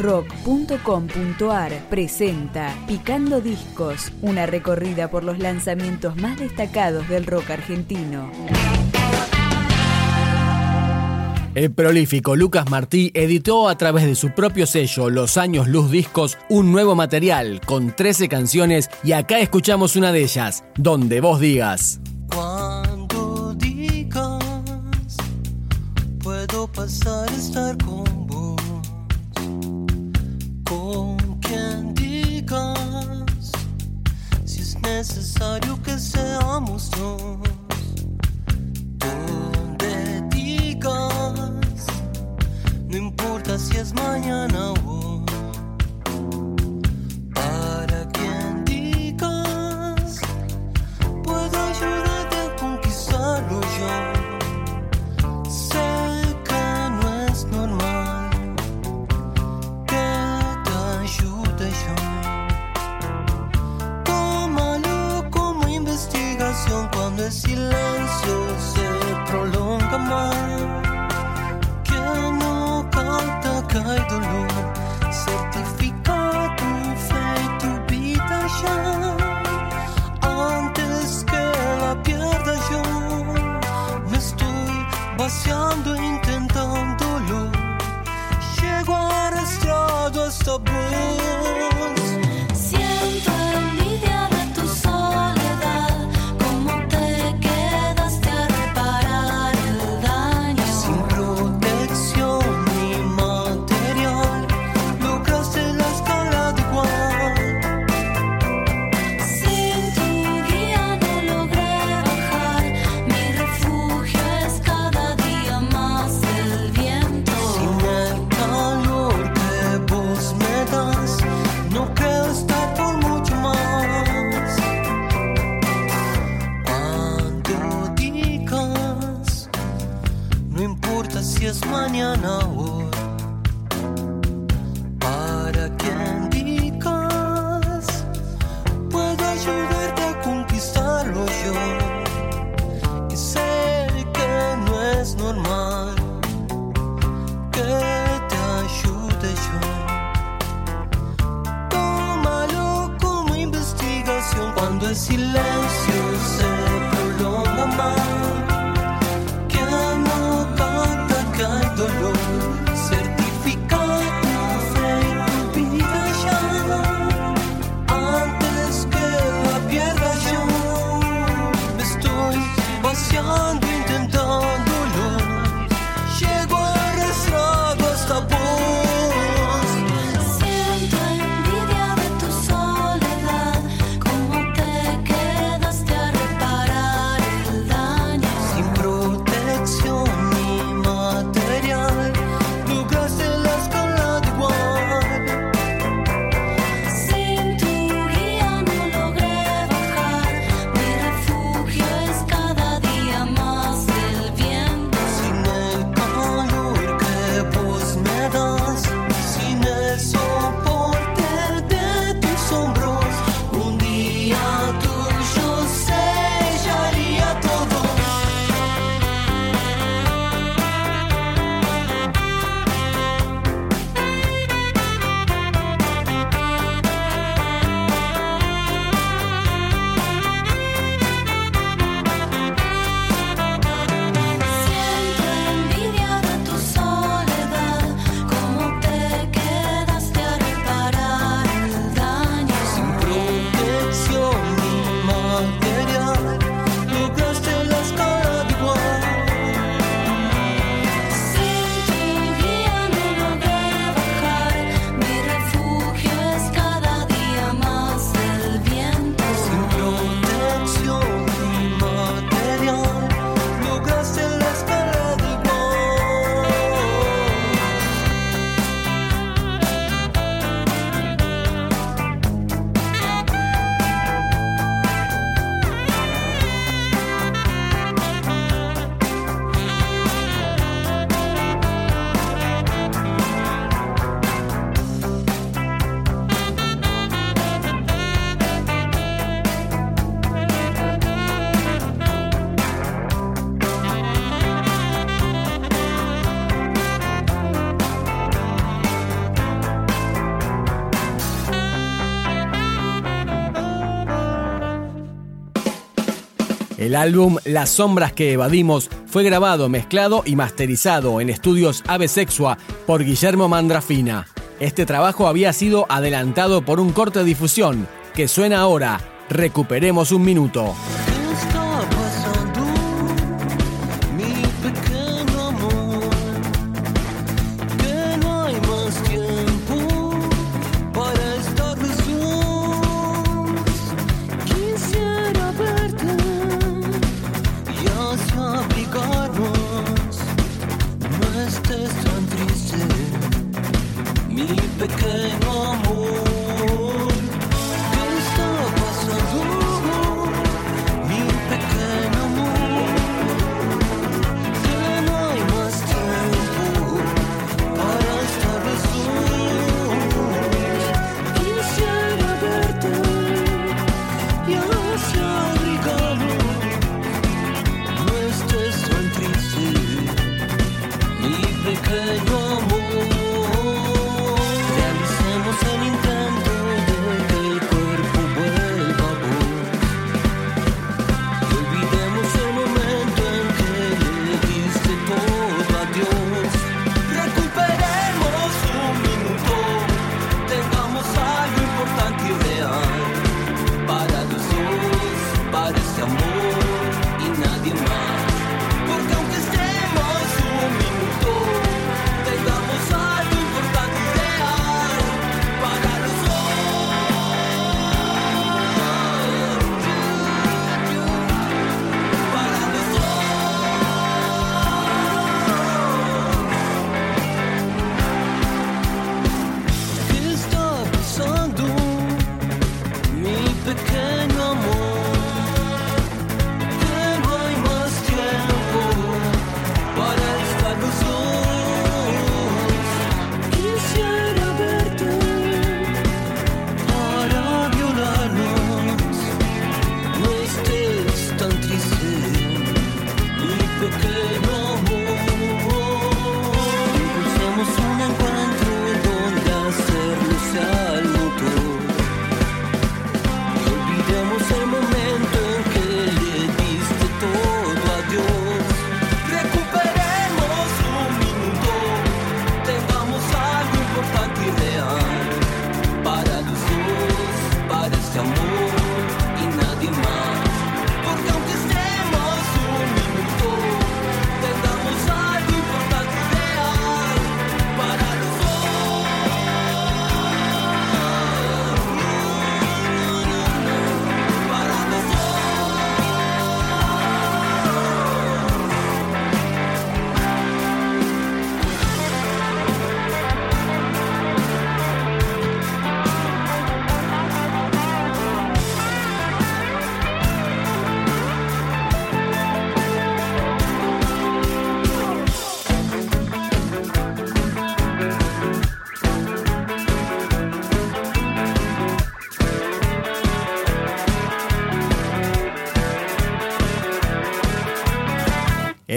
rock.com.ar presenta Picando Discos, una recorrida por los lanzamientos más destacados del rock argentino. El prolífico Lucas Martí editó a través de su propio sello Los Años Luz Discos un nuevo material con 13 canciones y acá escuchamos una de ellas, Donde vos digas. Necesario que seamos dos. Donde digas, no importa si es mañana o silencio se prolonga más. Que no canta que dolor. Certifica tu fe tu vida ya. Antes que la pierda yo, me estoy vaciando intentándolo. Llego arrastrado hasta vos. No importa si es mañana o hoy. El álbum Las sombras que evadimos fue grabado, mezclado y masterizado en estudios Ave Sexua por Guillermo Mandrafina. Este trabajo había sido adelantado por un corte de difusión que suena ahora. Recuperemos un minuto.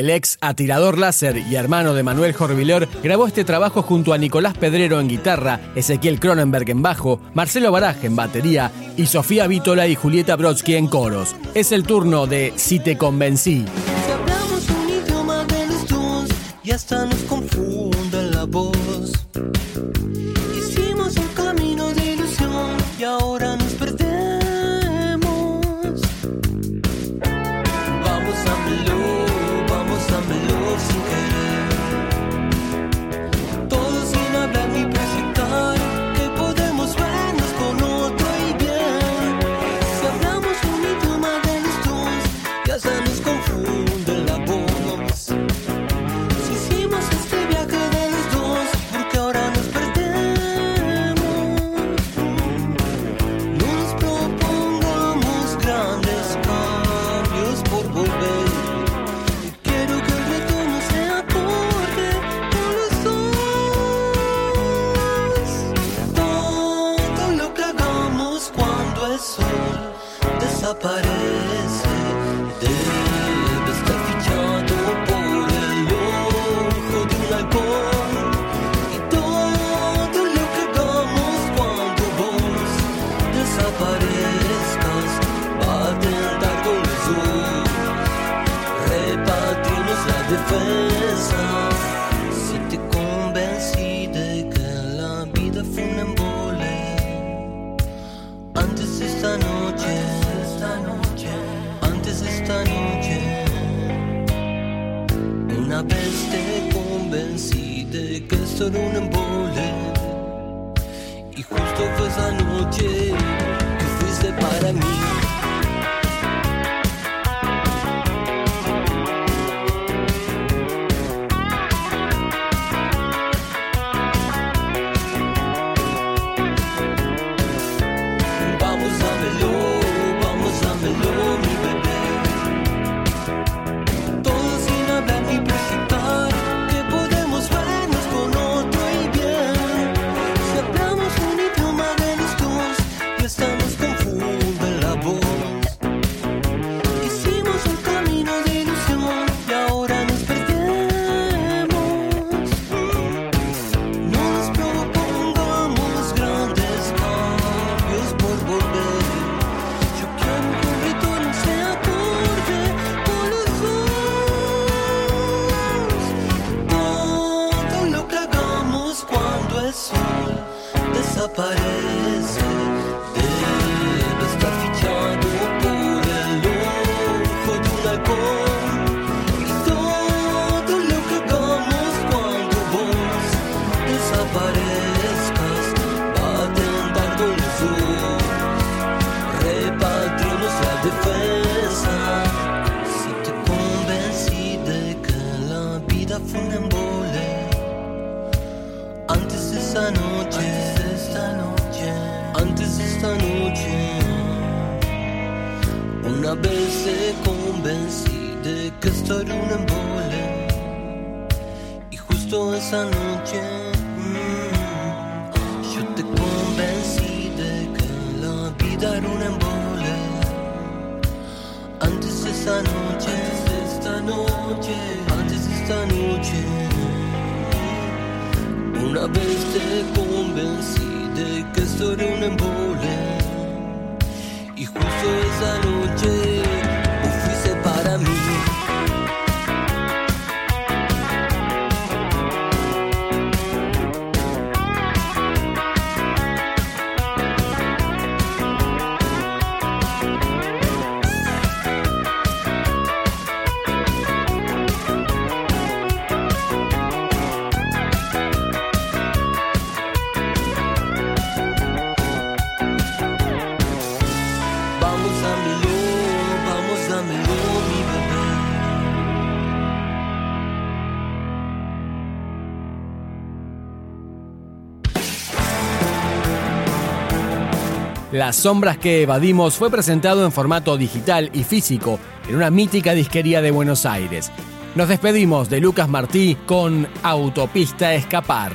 El ex atirador láser y hermano de Manuel Jorvilor grabó este trabajo junto a Nicolás Pedrero en guitarra, Ezequiel Cronenberg en bajo, Marcelo Baraje en batería y Sofía Vítola y Julieta Brodsky en coros. Es el turno de Si te convencí. Si hablamos un idioma de los dos, y hasta nos confunda la voz. un embole. Y justo fue esa noche que fuiste para mí. justo esa noche mm. yo te convencí de que la vida era un embole. Antes esa noche, antes de esta noche, antes de esta noche, una vez te convencí de que esto era un embole. Y justo esa noche. Las sombras que evadimos fue presentado en formato digital y físico en una mítica disquería de Buenos Aires. Nos despedimos de Lucas Martí con Autopista Escapar.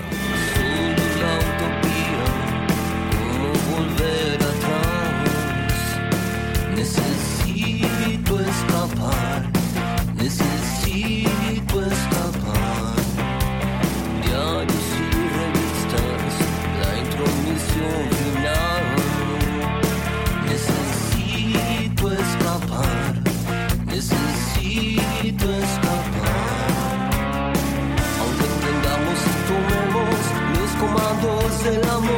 el amor.